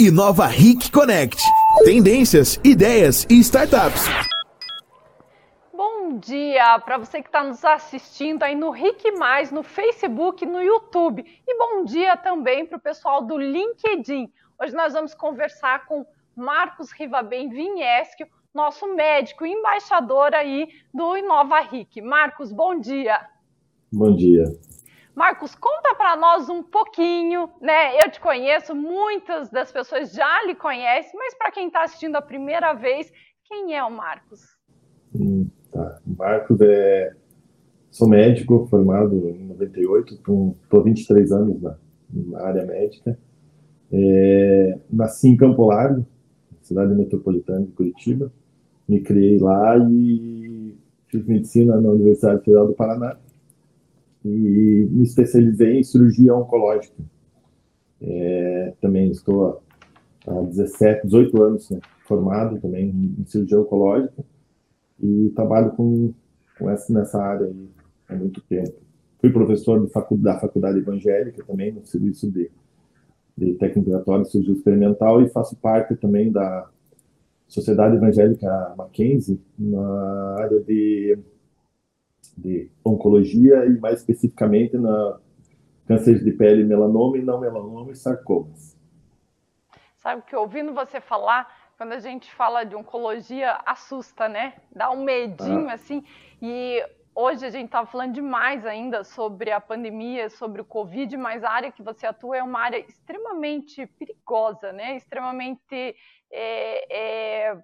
Inova Ric Connect. Tendências, ideias e startups. Bom dia para você que está nos assistindo aí no Ric Mais, no Facebook, no YouTube. E bom dia também para o pessoal do LinkedIn. Hoje nós vamos conversar com Marcos Rivabem Vinhesque, nosso médico embaixador aí do Inova Ric. Marcos, bom dia. Bom dia. Marcos, conta para nós um pouquinho, né? Eu te conheço, muitas das pessoas já lhe conhecem, mas para quem está assistindo a primeira vez, quem é o Marcos? Hum, tá. Marcos é. Sou médico, formado em 98, estou 23 anos na, na área médica. É, nasci em Campo Largo, cidade metropolitana de Curitiba. Me criei lá e fiz medicina na Universidade Federal do Paraná e me especializei em cirurgia oncológica. É, também estou há 17, 18 anos né, formado também em cirurgia oncológica e trabalho com, com essa, nessa área há muito tempo. Fui professor faculdade, da Faculdade Evangélica também, no serviço de, de técnico e cirurgia experimental e faço parte também da Sociedade Evangélica Mackenzie na área de de oncologia e mais especificamente na câncer de pele, melanoma e não melanoma e sarcomas. Sabe que ouvindo você falar, quando a gente fala de oncologia, assusta, né? Dá um medinho ah. assim. E hoje a gente estava falando demais ainda sobre a pandemia, sobre o Covid, mas a área que você atua é uma área extremamente perigosa, né? Extremamente é, é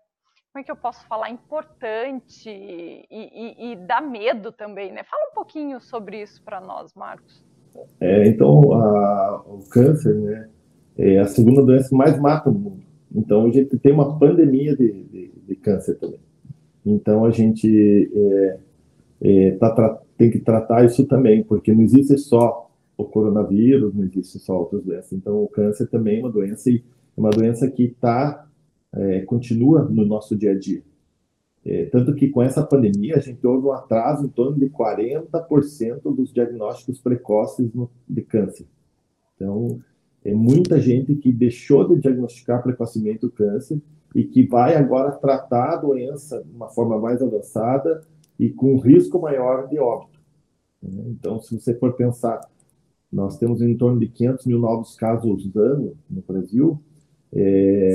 como é que eu posso falar, importante e, e, e dá medo também, né? Fala um pouquinho sobre isso para nós, Marcos. É, então, a, o câncer, né, é a segunda doença que mais mata no mundo. Então, a gente tem uma pandemia de, de, de câncer também. Então, a gente é, é, tá, tem que tratar isso também, porque não existe só o coronavírus, não existe só outras doenças. Então, o câncer também é uma doença e é uma doença que está é, continua no nosso dia a dia. É, tanto que com essa pandemia a gente houve um atraso em torno de 40% dos diagnósticos precoces no, de câncer. Então, é muita gente que deixou de diagnosticar precocemente o câncer e que vai agora tratar a doença de uma forma mais avançada e com risco maior de óbito. Então, se você for pensar, nós temos em torno de 500 mil novos casos ano no Brasil. É,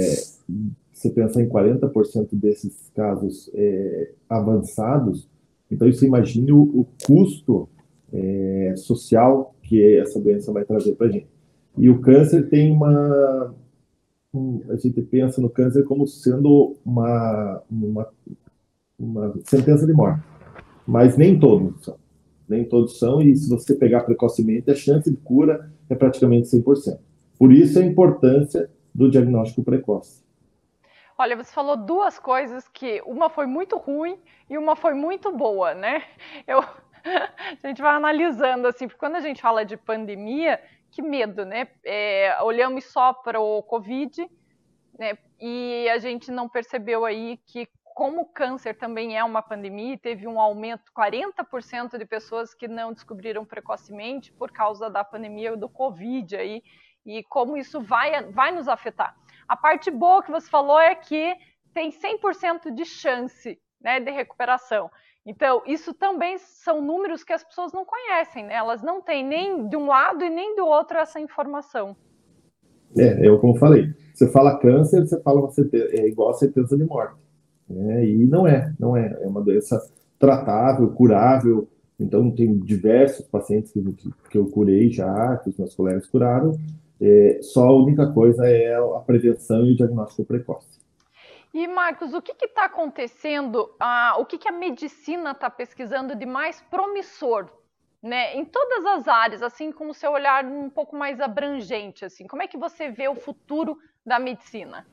você pensar em 40% desses casos é, avançados, então isso imagine o, o custo é, social que essa doença vai trazer para a gente. E o câncer tem uma. Um, a gente pensa no câncer como sendo uma, uma, uma sentença de morte. Mas nem todos são. Nem todos são, e se você pegar precocemente, a chance de cura é praticamente 100%. Por isso a importância do diagnóstico precoce. Olha, você falou duas coisas que uma foi muito ruim e uma foi muito boa, né? Eu, a gente vai analisando assim, porque quando a gente fala de pandemia, que medo, né? É, olhamos só para o Covid, né? E a gente não percebeu aí que como o câncer também é uma pandemia, teve um aumento 40% de pessoas que não descobriram precocemente por causa da pandemia do Covid aí, e como isso vai, vai nos afetar. A parte boa que você falou é que tem 100% de chance né, de recuperação. Então, isso também são números que as pessoas não conhecem, né? Elas não têm nem de um lado e nem do outro essa informação. É, eu como falei, você fala câncer, você fala uma certeza, é igual a certeza de morte. Né? E não é, não é. É uma doença tratável, curável. Então, tem diversos pacientes que, que eu curei já, que os meus colegas curaram, é, só a única coisa é a prevenção e o diagnóstico precoce. E, Marcos, o que está acontecendo? Ah, o que, que a medicina está pesquisando de mais promissor né, em todas as áreas, assim com o seu olhar um pouco mais abrangente, assim, como é que você vê o futuro da medicina?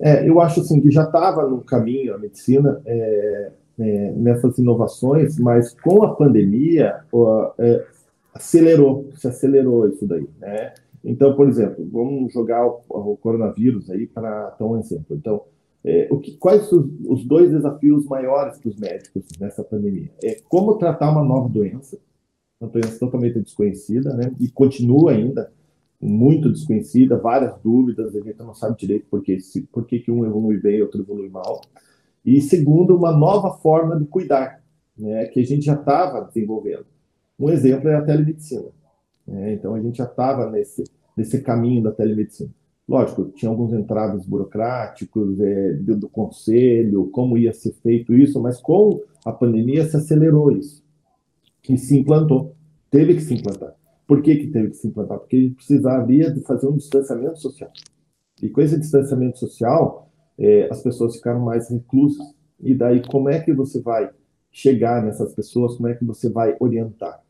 É, eu acho assim que já estava no caminho a medicina é, é, nessas inovações, mas com a pandemia ó, é, acelerou, se acelerou isso daí, né? Então, por exemplo, vamos jogar o, o coronavírus aí para dar um exemplo. Então, é, o que, quais os, os dois desafios maiores para os médicos nessa pandemia? É como tratar uma nova doença, uma doença totalmente desconhecida, né? E continua ainda muito desconhecida, várias dúvidas, a gente não sabe direito por, que, por que, que um evolui bem e outro evolui mal. E segundo, uma nova forma de cuidar, né, que a gente já estava desenvolvendo. Um exemplo é a telemedicina. Né? Então, a gente já estava nesse, nesse caminho da telemedicina. Lógico, tinha alguns entraves burocráticos é, do, do, conselho, como ia ser feito isso, mas com a pandemia se acelerou isso. E se implantou. Teve que se implantar. Por que, que teve que se implantar? Porque precisaria de fazer um distanciamento social. E com esse distanciamento social, é, as pessoas ficaram mais reclusas. E daí, como é que você vai chegar nessas pessoas? Como é que você vai orientar?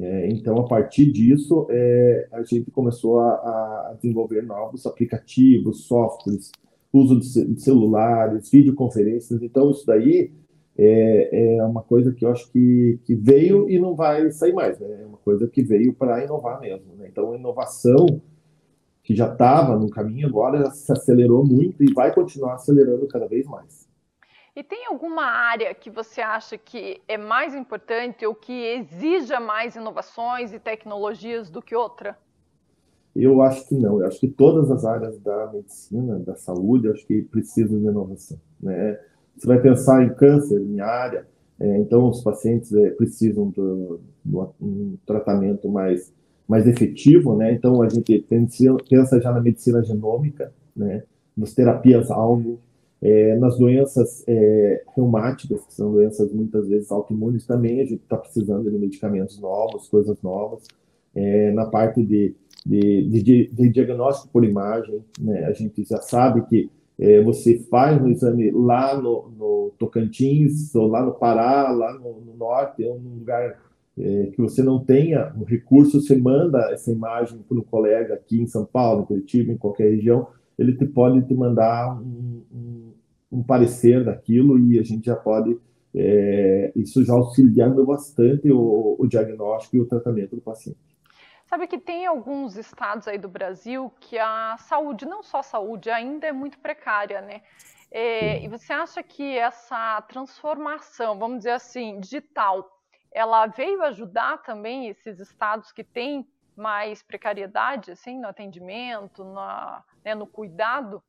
É, então, a partir disso, é, a gente começou a, a, desenvolver novos aplicativos, softwares, uso de, celulares, videoconferências. Então, isso daí é, é, uma coisa que eu acho que, que veio e não vai sair mais. Né? É uma coisa que veio para inovar mesmo. Né? Então, a inovação que já estava no caminho agora se acelerou muito e vai continuar acelerando cada vez mais. E tem alguma área que você acha que é mais importante ou que exija mais inovações e tecnologias do que outra? Eu acho que não. Eu acho que todas as áreas da medicina, da saúde, acho que precisam de inovação. Né? Você vai pensar em câncer, em área, é, então os pacientes é, precisam de um tratamento mais, mais efetivo, né? Então a gente pensa já na medicina genômica, né? Nas terapias-alvo, é, nas doenças é, reumáticas, que são doenças muitas vezes autoimunes, também a gente está precisando de medicamentos novos, coisas novas. É, na parte de, de, de, de, diagnóstico por imagem, né, a gente já sabe que é, você faz um exame lá no, no, Tocantins, ou lá no Pará, lá no, no norte, é um lugar é, que você não tenha o recurso, você manda essa imagem para um colega aqui em São Paulo, em Curitiba, em qualquer região, ele te, pode te mandar um, um um parecer daquilo e a gente já pode, é, isso já auxiliando bastante o, o diagnóstico e o tratamento do paciente. Sabe que tem alguns estados aí do Brasil que a saúde, não só a saúde, ainda é muito precária, né? É, e você acha que essa transformação, vamos dizer assim, digital, ela veio ajudar também esses estados que têm mais precariedade, assim, no atendimento, na, né, no cuidado?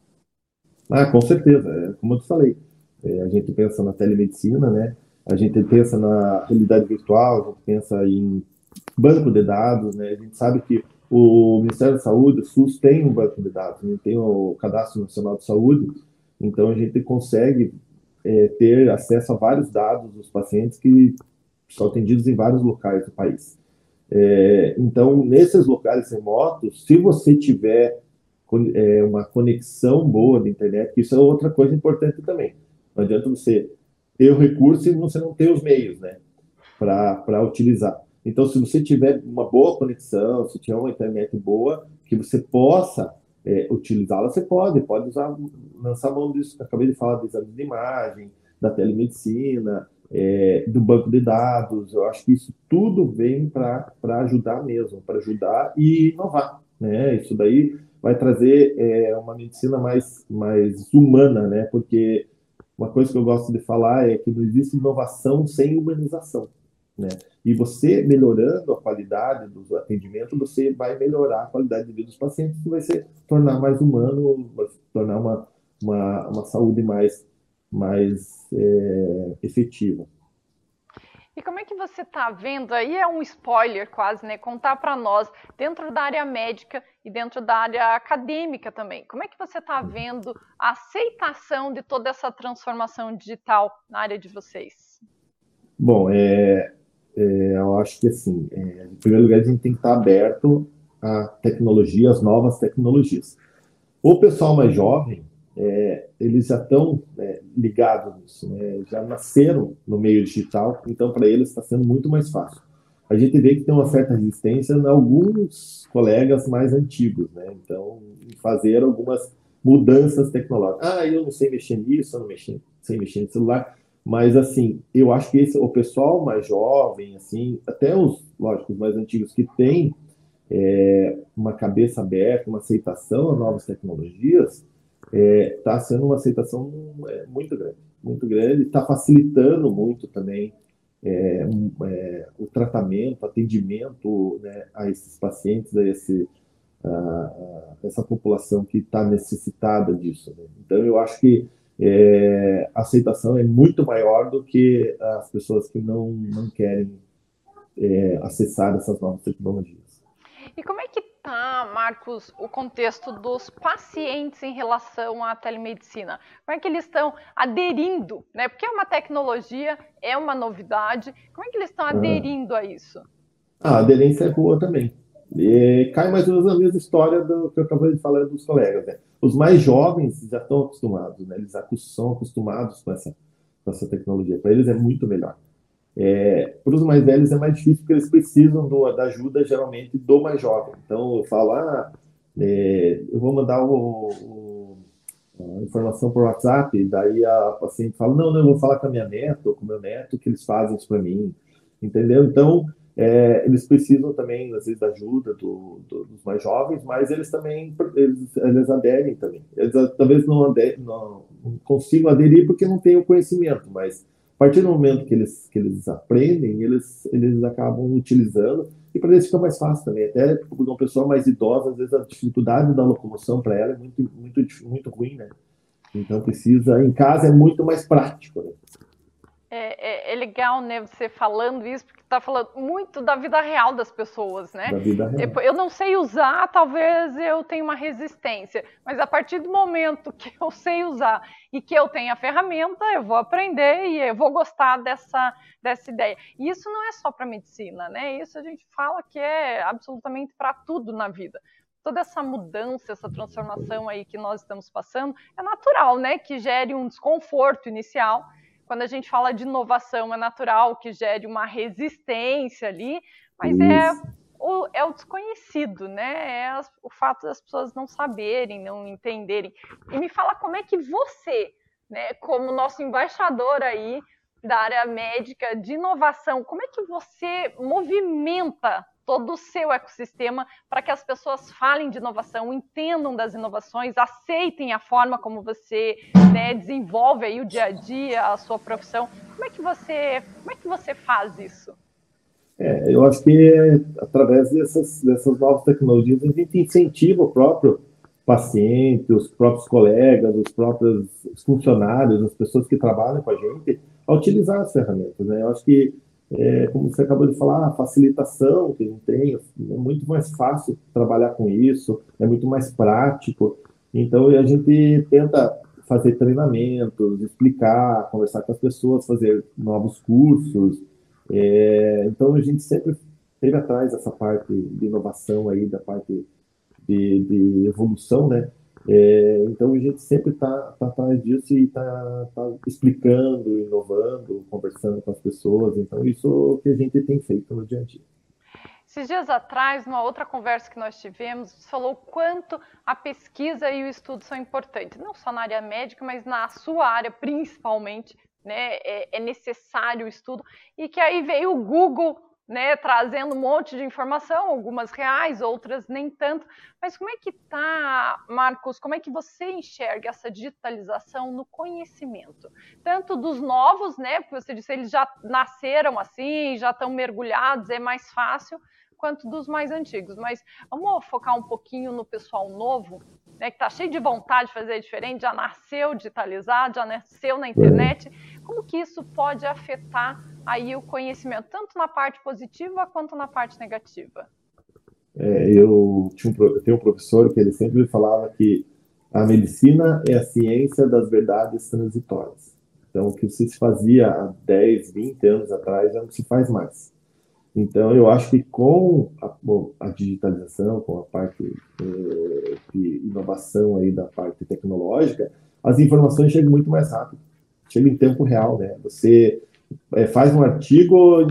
Ah, com certeza. É, como eu te falei, é, a gente pensa na telemedicina, né? A gente pensa na realidade virtual, a gente pensa em banco de dados, né? A gente sabe que o Ministério da Saúde, o SUS, tem um banco de dados, né? tem o Cadastro Nacional de Saúde, então a gente consegue é, ter acesso a vários dados dos pacientes que são atendidos em vários locais do país. É, então, nesses locais remotos, se você tiver é, uma conexão boa da internet, que isso é outra coisa importante também. Não adianta você ter o recurso e você não ter os meios, né, para utilizar. Então, se você tiver uma boa conexão, se tiver uma internet boa, que você possa é, utilizá-la, você pode, pode usar, lançar mão disso. Acabei de falar do exame de imagem, da telemedicina, é, do banco de dados. Eu acho que isso tudo vem para ajudar mesmo, para ajudar e inovar. Né? Isso daí vai trazer é, uma medicina mais, mais humana, né? Porque uma coisa que eu gosto de falar é que não existe inovação sem humanização, né? E você melhorando a qualidade do atendimento, você vai melhorar a qualidade de vida dos pacientes, que vai se tornar mais humano, vai tornar uma, uma, uma saúde mais, mais é, efetiva. E como é que você está vendo? Aí é um spoiler quase, né? Contar para nós, dentro da área médica e dentro da área acadêmica também. Como é que você está vendo a aceitação de toda essa transformação digital na área de vocês? Bom, é, é eu acho que assim, é, em primeiro lugar, a gente tem que estar aberto à tecnologia, às novas tecnologias. O pessoal mais jovem, é, eles já estão ligados nisso, né? já nasceram no meio digital, então para eles está sendo muito mais fácil. A gente vê que tem uma certa resistência em alguns colegas mais antigos, né? então fazer algumas mudanças tecnológicas. Ah, eu não sei mexer nisso, eu não mexer, sei mexer no celular, mas assim, eu acho que esse, o pessoal mais jovem, assim, até os, lógico, os mais antigos que têm é, uma cabeça aberta, uma aceitação a novas tecnologias, está é, tá sendo uma aceitação é, muito grande, muito grande, está facilitando muito também é, é, o tratamento, atendimento né, a esses pacientes, a, esse, essa população que está necessitada disso. Né? Então, eu acho que é, a aceitação é muito maior do que as pessoas que não, não querem é, acessar essas novas tecnologias. E como é que está, Marcos, o contexto dos pacientes em relação à telemedicina? Como é que eles estão aderindo? Né? Porque é uma tecnologia, é uma novidade. Como é que eles estão aderindo a isso? Ah, a aderência é boa também. E cai mais ou menos na mesma história do que eu acabei de falar dos colegas. Né? Os mais jovens já estão acostumados, né? eles são acostumados com essa, com essa tecnologia. Para eles é muito melhor. É, para os mais velhos é mais difícil porque eles precisam do, da ajuda geralmente do mais jovem. Então eu falo, ah, é, eu vou mandar o, o, a informação por WhatsApp, daí a paciente fala, não, não, eu vou falar com a minha neta ou com o meu neto que eles fazem isso para mim, entendeu? Então é, eles precisam também, às vezes, da ajuda do, do, dos mais jovens, mas eles também eles, eles aderem também. Eles talvez não, aderem, não, não consigam aderir porque não têm o conhecimento, mas a partir do momento que eles, que eles aprendem, eles, eles acabam utilizando e para eles fica mais fácil também. Até porque uma pessoa mais idosa, às vezes a dificuldade da locomoção para ela é muito, muito, muito ruim, né? Então precisa, em casa é muito mais prático, né? É, é, é, legal, né, você falando isso, porque está falando muito da vida real das pessoas, né? Da vida real. Eu não sei usar, talvez eu tenha uma resistência, mas a partir do momento que eu sei usar e que eu tenho a ferramenta, eu vou aprender e eu vou gostar dessa, dessa ideia. E isso não é só para medicina, né? Isso a gente fala que é absolutamente para tudo na vida toda essa mudança, essa transformação aí que nós estamos passando, é natural, né? Que gere um desconforto inicial, quando a gente fala de inovação, é natural que gere uma resistência ali, mas é o, é o desconhecido, né? É as, o fato das pessoas não saberem, não entenderem. E me fala como é que você, né, como nosso embaixador aí da área médica de inovação, como é que você movimenta todo o seu ecossistema para que as pessoas falem de inovação, entendam das inovações, aceitem a forma como você né, desenvolve aí o dia a dia, a sua profissão. Como é que você, como é que você faz isso? É, eu acho que é, através dessas, dessas novas tecnologias a gente incentiva o próprio paciente, os próprios colegas, os próprios funcionários, as pessoas que trabalham com a gente, a utilizar as ferramentas. Né? Eu acho que é, como você acabou de falar, a facilitação que gente tem, é muito mais fácil trabalhar com isso, é muito mais prático. Então, a gente tenta fazer treinamentos, explicar, conversar com as pessoas, fazer novos cursos. É, então, a gente sempre teve atrás dessa parte de inovação aí, da parte de, de evolução, né? É, então a gente sempre está tá atrás disso e está tá explicando, inovando, conversando com as pessoas. Então isso é o que a gente tem feito no dia a dia. Esses dias atrás, numa outra conversa que nós tivemos, você falou quanto a pesquisa e o estudo são importantes, não só na área médica, mas na sua área principalmente, né? É, é necessário o estudo e que aí veio o Google né, trazendo um monte de informação, algumas reais, outras nem tanto. Mas como é que tá, Marcos? Como é que você enxerga essa digitalização no conhecimento? Tanto dos novos, né, porque você disse eles já nasceram assim, já estão mergulhados, é mais fácil, quanto dos mais antigos. Mas vamos focar um pouquinho no pessoal novo, né, que está cheio de vontade de fazer diferente, já nasceu digitalizado, já nasceu na internet. Como que isso pode afetar aí o conhecimento, tanto na parte positiva quanto na parte negativa? É, eu, tinha um, eu tenho um professor que ele sempre falava que a medicina é a ciência das verdades transitórias. Então, o que se fazia há 10, 20 anos atrás já não se faz mais. Então, eu acho que com a, a digitalização, com a parte é, de inovação aí da parte tecnológica, as informações chegam muito mais rápido, chegam em tempo real, né? Você é, faz um artigo,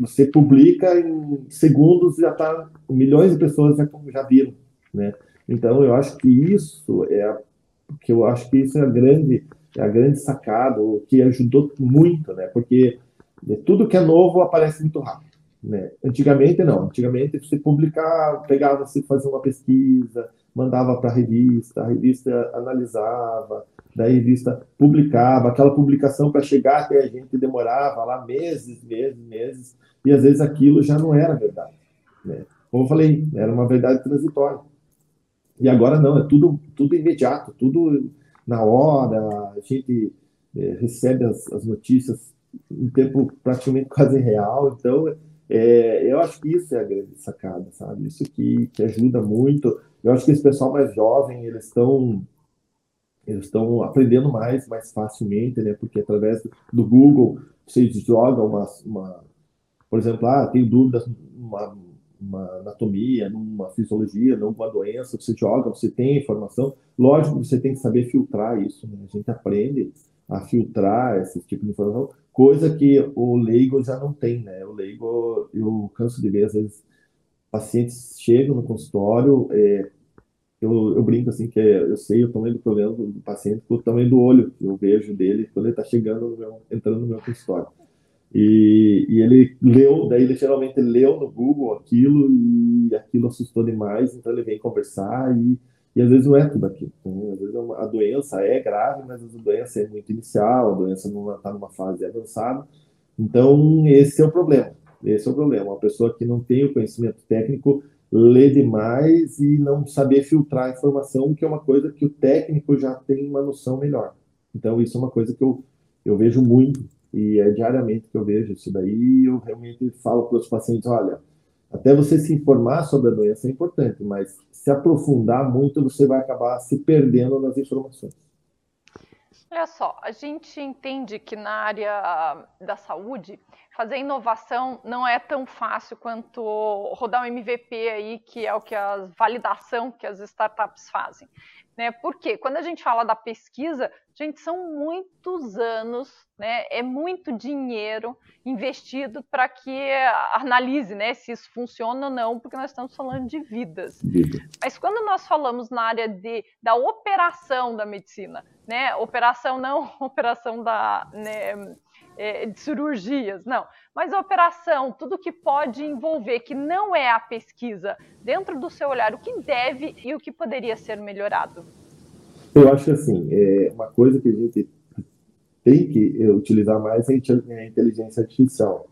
você publica em segundos já tá milhões de pessoas já, já viram, né? Então eu acho que isso é que eu acho que isso é a grande é a grande sacada, o que ajudou muito, né? Porque tudo que é novo aparece muito rápido, né? Antigamente não, antigamente você publicava, pegava, você fazia uma pesquisa, mandava para a revista, a revista analisava, da revista publicava, aquela publicação para chegar até a gente demorava lá meses, meses, meses, e às vezes aquilo já não era verdade. Né? Como eu falei, era uma verdade transitória. E agora não, é tudo, tudo imediato, tudo na hora, a gente é, recebe as, as, notícias em tempo praticamente quase real, então é, eu acho que isso é a grande sacada, sabe? Isso que, que ajuda muito. Eu acho que esse pessoal mais jovem, eles estão eles estão aprendendo mais, mais facilmente, né? Porque através do Google você joga uma, uma por exemplo, ah, tenho dúvidas numa, uma anatomia, numa fisiologia, numa doença, você joga, você tem informação. Lógico você tem que saber filtrar isso, né? A gente aprende a filtrar esse tipo de informação, coisa que o leigo já não tem, né? O leigo, eu canso de ver, às vezes, pacientes chegam no consultório, é, eu, eu, brinco assim que eu sei o tamanho do problema do, paciente o tamanho do olho que eu vejo dele quando ele está chegando no meu, entrando no meu consultório. E, e, ele leu, daí ele geralmente leu no Google aquilo e aquilo assustou demais, então ele vem conversar e, e às vezes não é tudo aquilo. Né? Às vezes é a doença é grave, mas a doença é muito inicial, a doença não está numa fase avançada. Então esse é o problema. Esse é o problema. Uma pessoa que não tem o conhecimento técnico lê demais e não saber filtrar a informação, que é uma coisa que o técnico já tem uma noção melhor. Então isso é uma coisa que eu, eu vejo muito e é diariamente que eu vejo isso daí. Eu realmente falo para os pacientes: olha, até você se informar sobre a doença é importante, mas se aprofundar muito, você vai acabar se perdendo nas informações. Olha só, a gente entende que na área da saúde, fazer inovação não é tão fácil quanto rodar um MVP aí, que é o que a validação que as startups fazem. Né? Porque quando a gente fala da pesquisa, gente, são muitos anos, né? é muito dinheiro investido para que analise né, se isso funciona ou não, porque nós estamos falando de vidas. Vida. Mas quando nós falamos na área de, da operação da medicina, né? operação não operação da. Né, é, de cirurgias, não. Mas a operação, tudo que pode envolver, que não é a pesquisa, dentro do seu olhar, o que deve e o que poderia ser melhorado? Eu acho assim, é uma coisa que a gente tem que é, utilizar mais é, é a inteligência artificial.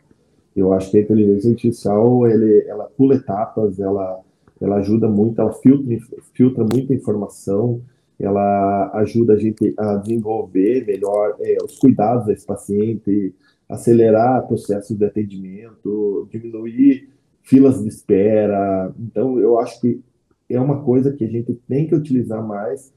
Eu acho que a inteligência artificial ele, ela pula etapas, ela, ela ajuda muito, ela filtra, filtra muita informação, ela ajuda a gente a desenvolver melhor é, os cuidados desse paciente, acelerar processos de atendimento, diminuir filas de espera. Então, eu acho que é uma coisa que a gente tem que utilizar mais,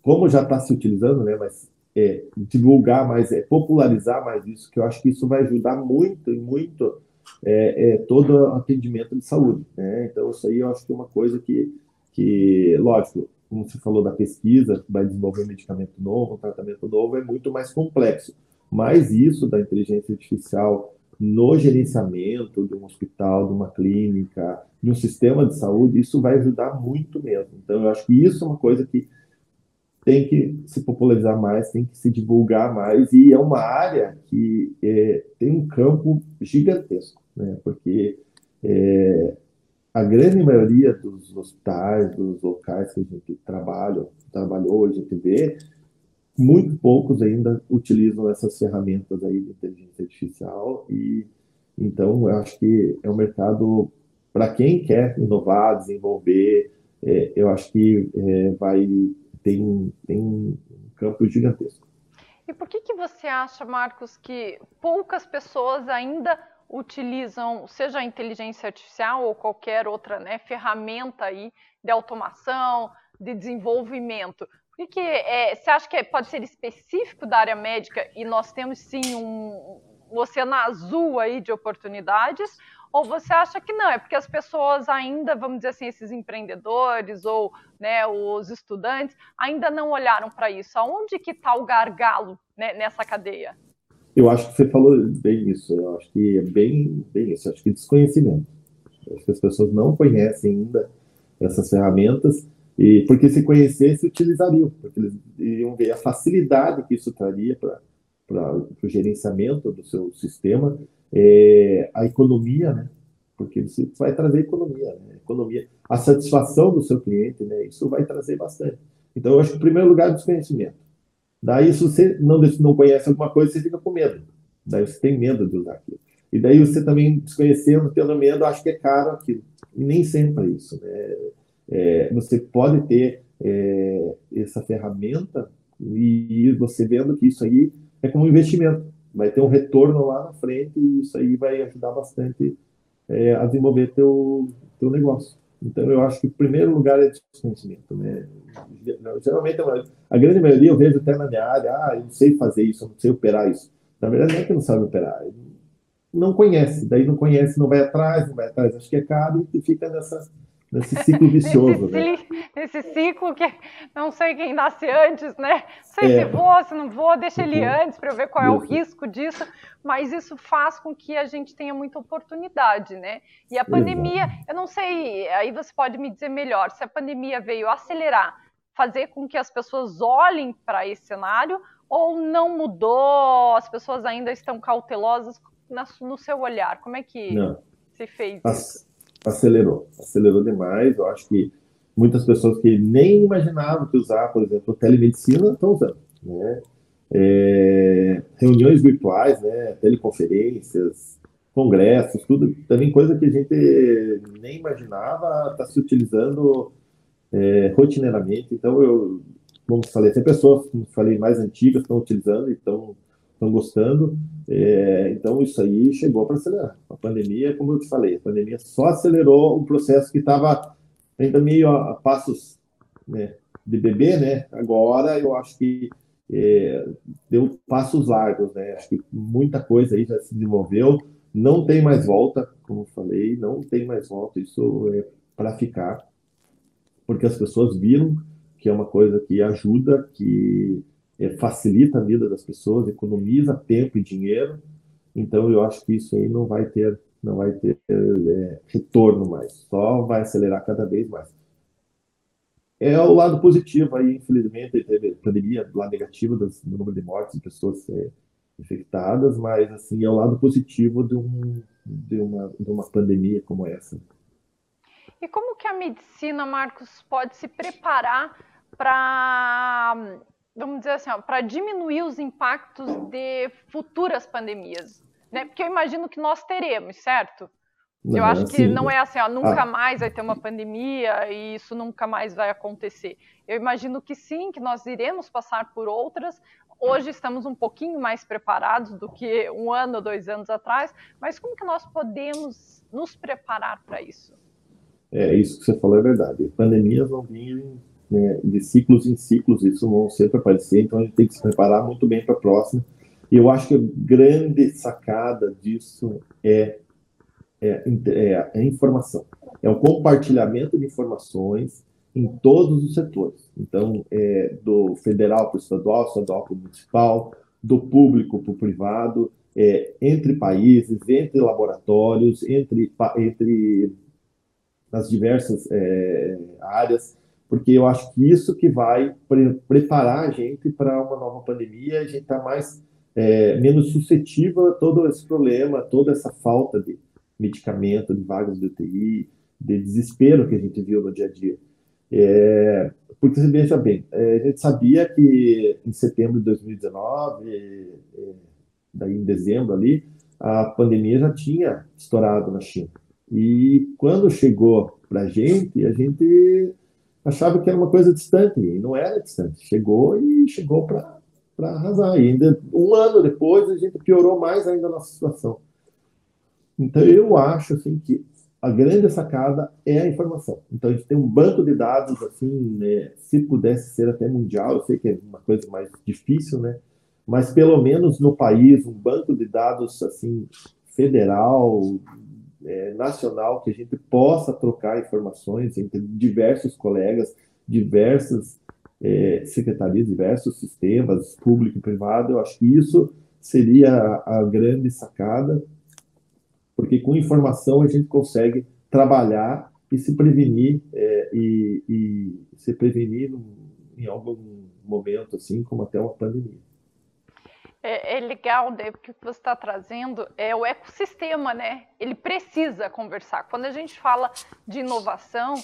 como já está se utilizando, né? Mas é, divulgar mais, é, popularizar mais isso, que eu acho que isso vai ajudar muito e muito é, é, todo atendimento de saúde. Né? Então, isso aí eu acho que é uma coisa que, que lógico, como você falou da pesquisa, vai desenvolver um medicamento novo, um tratamento novo, é muito mais complexo. Mas isso da inteligência artificial no gerenciamento de um hospital, de uma clínica, de um sistema de saúde, isso vai ajudar muito mesmo. Então, eu acho que isso é uma coisa que tem que se popularizar mais, tem que se divulgar mais, e é uma área que é, tem um campo gigantesco, né? porque é, a grande maioria dos hospitais, dos locais que a gente trabalha, trabalhou, a gente vê, muito poucos ainda utilizam essas ferramentas aí de inteligência artificial e então eu acho que é um mercado para quem quer inovar, desenvolver, é, eu acho que é, vai tem tem um campo gigantesco. E por que que você acha, Marcos, que poucas pessoas ainda utilizam, seja a inteligência artificial ou qualquer outra né, ferramenta aí de automação, de desenvolvimento. Que, que é, você acha que pode ser específico da área médica e nós temos sim um, um oceano azul aí de oportunidades? Ou você acha que não? É porque as pessoas ainda, vamos dizer assim, esses empreendedores ou né, os estudantes ainda não olharam para isso. Aonde que está o gargalo né, nessa cadeia? Eu acho que você falou bem isso. Eu acho que é bem, bem isso. Eu acho que desconhecimento. Eu acho que as pessoas não conhecem ainda essas ferramentas e porque se conhecesse utilizariam, porque eles iriam ver a facilidade que isso traria para o gerenciamento do seu sistema, é, a economia, né? Porque você vai trazer economia, né? economia, a satisfação do seu cliente, né? Isso vai trazer bastante. Então, eu acho que, em primeiro lugar, desconhecimento. Daí, se você não, não conhece alguma coisa, você fica com medo. Daí você tem medo de usar aquilo. E daí você também, desconhecendo, tendo medo, acha que é caro aquilo. E nem sempre é isso. Né? É, você pode ter é, essa ferramenta e você vendo que isso aí é como um investimento, vai ter um retorno lá na frente e isso aí vai ajudar bastante é, a desenvolver teu, teu negócio. Então, eu acho que o primeiro lugar é desconhecimento. Né? Geralmente, a grande maioria eu vejo até na minha área, ah, eu não sei fazer isso, eu não sei operar isso. Na verdade, não é que não sabe operar, não conhece, daí não conhece, não vai atrás, não vai atrás, acho que é caro e fica nessa, nesse ciclo vicioso. nesse, né? nesse ciclo que não sei quem nasce antes, né? Não sei é. se vou, se não vou, deixa ele uhum. antes para eu ver qual é o risco disso, mas isso faz com que a gente tenha muita oportunidade, né? E a pandemia, Exato. eu não sei, aí você pode me dizer melhor, se a pandemia veio acelerar, fazer com que as pessoas olhem para esse cenário ou não mudou, as pessoas ainda estão cautelosas no seu olhar? Como é que não. se fez isso? Acelerou, acelerou demais. Eu acho que muitas pessoas que nem imaginavam que usar, por exemplo, telemedicina estão usando, né? É, reuniões virtuais, né? Teleconferências, congressos, tudo também coisa que a gente nem imaginava está se utilizando é, rotineiramente. Então eu, como falei, tem pessoas, como falei, mais antigas estão utilizando e estão estão gostando. É, então, isso aí chegou para acelerar. A pandemia, como eu te falei, a pandemia só acelerou um processo que estava ainda meio a, a passos né, de bebê, né? Agora, eu acho que é, deu passos largos, né? Acho que muita coisa aí já se desenvolveu. Não tem mais volta, como eu falei, não tem mais volta. Isso é para ficar, porque as pessoas viram que é uma coisa que ajuda, que é, facilita a vida das pessoas, economiza tempo e dinheiro. Então eu acho que isso aí não vai ter, não vai ter é, retorno mais, só vai acelerar cada vez mais. É o lado positivo aí, infelizmente, teve pandemia, do lado negativo do número de mortes de pessoas é, infectadas, mas assim é o lado positivo de, um, de, uma, de uma pandemia como essa. E como que a medicina, Marcos, pode se preparar para vamos dizer assim, para diminuir os impactos de futuras pandemias, né? Porque eu imagino que nós teremos, certo? eu acho que sim. não é assim, ó, nunca ah. mais vai ter uma pandemia e isso nunca mais vai acontecer. Eu imagino que sim, que nós iremos passar por outras. Hoje estamos um pouquinho mais preparados do que um ano, dois anos atrás, mas como que nós podemos nos preparar para isso? É, isso que você falou é verdade. Pandemias vão vir né, de ciclos em ciclos, isso vão sempre aparecer, então a gente tem que se preparar muito bem para a próxima. E eu acho que a grande sacada disso é, é, é, a informação, é o compartilhamento de informações em todos os setores. Então, é, do federal para o estadual, estadual para o municipal, do público para o privado, é, entre países, entre laboratórios, entre, entre as diversas é, áreas porque eu acho que isso que vai pre preparar a gente para uma nova pandemia, a gente está mais é, menos suscetível a todo esse problema, toda essa falta de medicamento, de vagas de UTI, de desespero que a gente viu no dia a dia. É, porque você veja bem, é, a gente sabia que em setembro de 2019, é, daí em dezembro ali, a pandemia já tinha estourado na China. E quando chegou para a gente, a gente achava que era uma coisa distante, e não era distante. Chegou e chegou para arrasar. E ainda um ano depois a gente piorou mais ainda a nossa situação. Então eu acho assim que a grande sacada é a informação. Então a gente tem um banco de dados assim, né, se pudesse ser até mundial, eu sei que é uma coisa mais difícil, né? Mas pelo menos no país um banco de dados assim federal, é, nacional que a gente possa trocar informações entre diversos colegas, diversas é, secretarias, diversos sistemas, público e privado. Eu acho que isso seria a, a grande sacada, porque com informação a gente consegue trabalhar e se prevenir é, e, e, se prevenir em algum momento assim como até uma pandemia é, é legal, né, o que você está trazendo é o ecossistema, né? Ele precisa conversar. Quando a gente fala de inovação,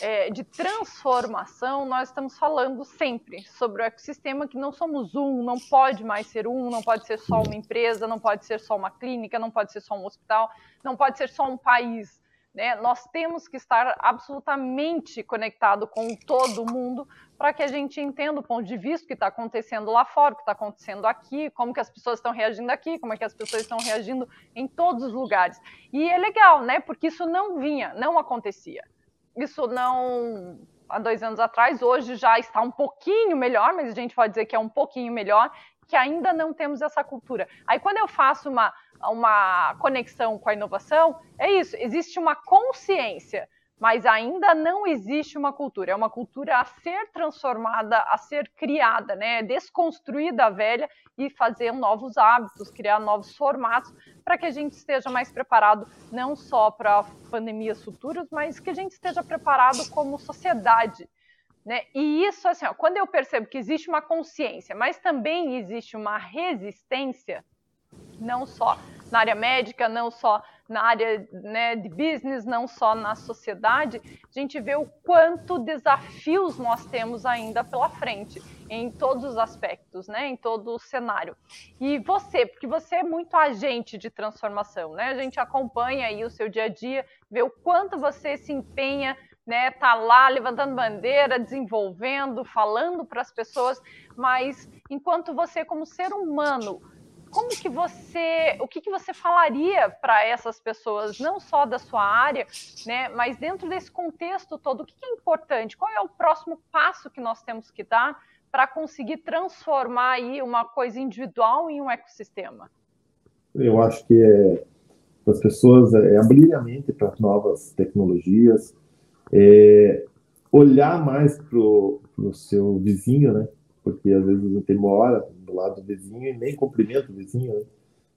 é, de transformação, nós estamos falando sempre sobre o ecossistema que não somos um, não pode mais ser um, não pode ser só uma empresa, não pode ser só uma clínica, não pode ser só um hospital, não pode ser só um país. Né? Nós temos que estar absolutamente conectado com todo mundo para que a gente entenda o ponto de vista que está acontecendo lá fora, o que está acontecendo aqui, como que as pessoas estão reagindo aqui, como é que as pessoas estão reagindo em todos os lugares. E é legal, né? Porque isso não vinha, não acontecia. Isso não há dois anos atrás, hoje já está um pouquinho melhor, mas a gente pode dizer que é um pouquinho melhor, que ainda não temos essa cultura. Aí quando eu faço uma uma conexão com a inovação, é isso, existe uma consciência, mas ainda não existe uma cultura. É uma cultura a ser transformada, a ser criada, né? desconstruída a velha e fazer novos hábitos, criar novos formatos para que a gente esteja mais preparado não só para pandemias futuras, mas que a gente esteja preparado como sociedade. Né? E isso, assim, ó, quando eu percebo que existe uma consciência, mas também existe uma resistência, não só na área médica, não só na área né, de business, não só na sociedade, a gente vê o quanto desafios nós temos ainda pela frente, em todos os aspectos, né, em todo o cenário. E você, porque você é muito agente de transformação, né? A gente acompanha aí o seu dia a dia, vê o quanto você se empenha né, tá lá levantando bandeira, desenvolvendo, falando para as pessoas, mas enquanto você como ser humano como que você, o que, que você falaria para essas pessoas, não só da sua área, né, mas dentro desse contexto todo, o que, que é importante? Qual é o próximo passo que nós temos que dar para conseguir transformar aí uma coisa individual em um ecossistema? Eu acho que é as pessoas é, abrirem a mente para novas tecnologias, é, olhar mais para o seu vizinho, né? Porque às vezes a gente mora do lado do vizinho e nem cumprimenta o vizinho, né?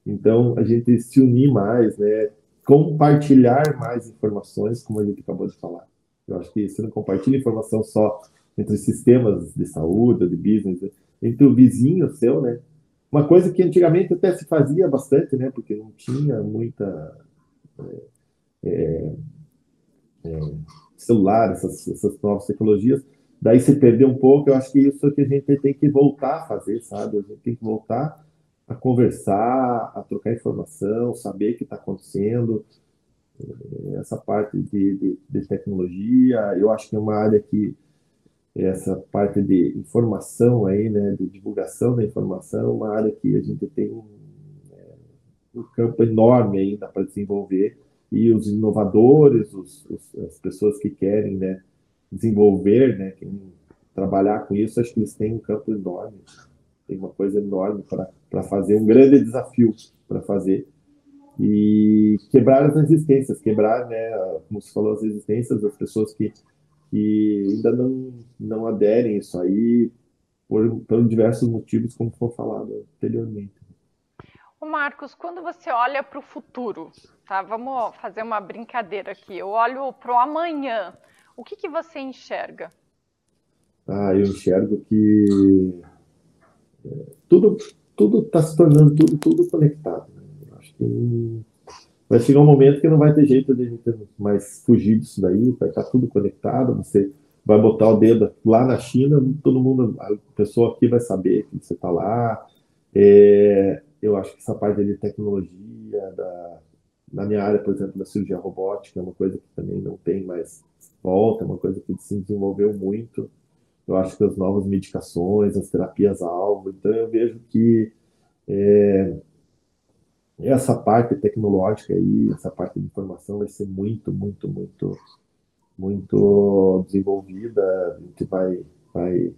Então, a gente se unir mais, né? Compartilhar mais informações, como a gente acabou de falar. Eu acho que você não compartilha informação só entre sistemas de saúde, de business, né? entre o vizinho seu, né? Uma coisa que antigamente até se fazia bastante, né? Porque não tinha muita é, é, é celular, essas, essas novas tecnologias. Daí se perder um pouco, eu acho que isso é que a gente tem que voltar a fazer, sabe? A gente tem que voltar a conversar, a trocar informação, saber o que está acontecendo, eh, essa parte de, de, de, tecnologia, eu acho que é uma área que essa parte de informação aí, né, de divulgação da informação, é uma área que a gente tem um, é, um campo enorme ainda para desenvolver e os inovadores, os, os, as pessoas que querem, né, desenvolver, né, trabalhar com isso, acho que eles têm um campo enorme, tem uma coisa enorme para fazer, um grande desafio para fazer. E quebrar as resistências, quebrar, né, como você falou, as resistências das pessoas que, que ainda não, não aderem a isso aí, por, por diversos motivos, como foi falado anteriormente. O Marcos, quando você olha para o futuro, tá? Vamos fazer uma brincadeira aqui. Eu olho para o amanhã. O que, que você enxerga? Ah, eu enxergo que é, tudo tudo está se tornando tudo tudo conectado. Né? Acho que vai chegar um momento que não vai ter jeito de a gente mais fugir disso daí, vai estar tudo conectado. Você vai botar o dedo lá na China, todo mundo, a pessoa aqui vai saber que você está lá. É, eu acho que essa parte de tecnologia, da, na minha área, por exemplo, da cirurgia robótica, é uma coisa que também não tem mais volta, é uma coisa que se desenvolveu muito. Eu acho que as novas medicações, as terapias-alvo, então eu vejo que é, essa parte tecnológica aí, essa parte de informação vai ser muito, muito, muito, muito desenvolvida. A gente vai, vai estar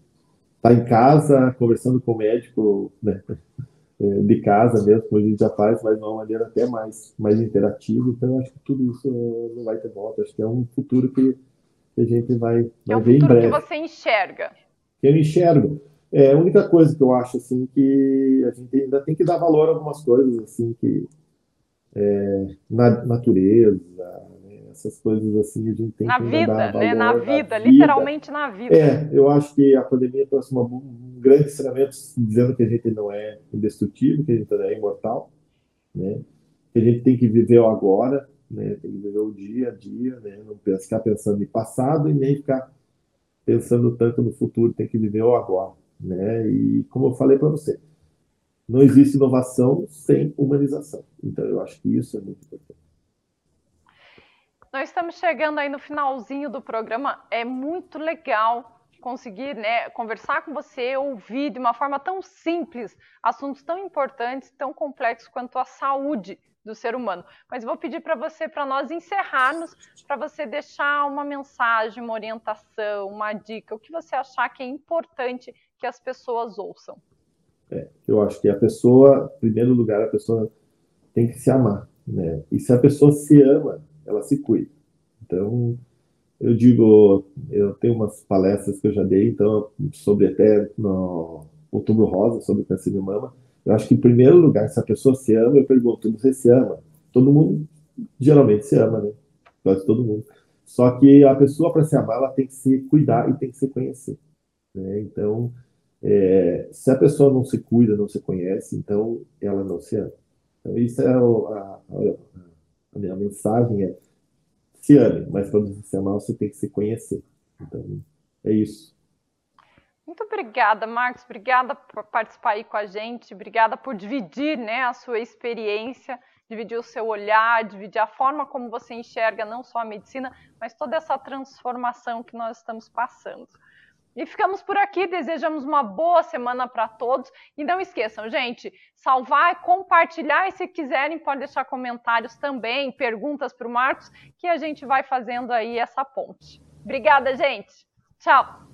tá em casa conversando com o médico, né? É, de casa mesmo, como a gente já faz, mas de uma maneira até mais, mais interativa. Então, eu acho que tudo isso não vai ter volta. Acho que é um futuro que a gente vai, vai é ver em breve. que você enxerga. Eu enxergo. É a única coisa que eu acho assim que a gente ainda tem que dar valor a algumas coisas assim que é, na natureza, essas coisas assim a gente tem na que vida, dar valor né? Na vida, literalmente na vida. É, eu acho que a pandemia trouxe uma, um grande ensinamento dizendo que a gente não é indestrutível, que a gente é imortal, né? Que a gente tem que viver o agora, né? Tem que viver o dia a dia, né? Não ficar pensando em passado e nem ficar pensando tanto no futuro, tem que viver o agora, né? E como eu falei para você, não existe inovação sem humanização. Então eu acho que isso é muito importante. Nós estamos chegando aí no finalzinho do programa. É muito legal conseguir né, conversar com você, ouvir de uma forma tão simples assuntos tão importantes, tão complexos quanto a saúde do ser humano. Mas vou pedir para você, para nós encerrarmos, para você deixar uma mensagem, uma orientação, uma dica, o que você achar que é importante que as pessoas ouçam. É, eu acho que a pessoa, em primeiro lugar, a pessoa tem que se amar, né? E se a pessoa se ama, ela se cuida. Então, eu digo, eu tenho umas palestras que eu já dei, então, sobre até no Outubro Rosa, sobre câncer de mama. Eu acho que, em primeiro lugar, se a pessoa se ama, eu pergunto, você se ama? Todo mundo geralmente se ama, né? Quase todo mundo. Só que a pessoa, para se amar, ela tem que se cuidar e tem que se conhecer. Né? Então, é, se a pessoa não se cuida, não se conhece, então ela não se ama. Então, isso é o, a, a, a minha mensagem é se ame, mas para você amar, você tem que se conhecer. Então, é isso. Muito obrigada, Marcos. Obrigada por participar aí com a gente. Obrigada por dividir né, a sua experiência, dividir o seu olhar, dividir a forma como você enxerga não só a medicina, mas toda essa transformação que nós estamos passando. E ficamos por aqui, desejamos uma boa semana para todos. E não esqueçam, gente, salvar, compartilhar e se quiserem pode deixar comentários também, perguntas para o Marcos, que a gente vai fazendo aí essa ponte. Obrigada, gente. Tchau.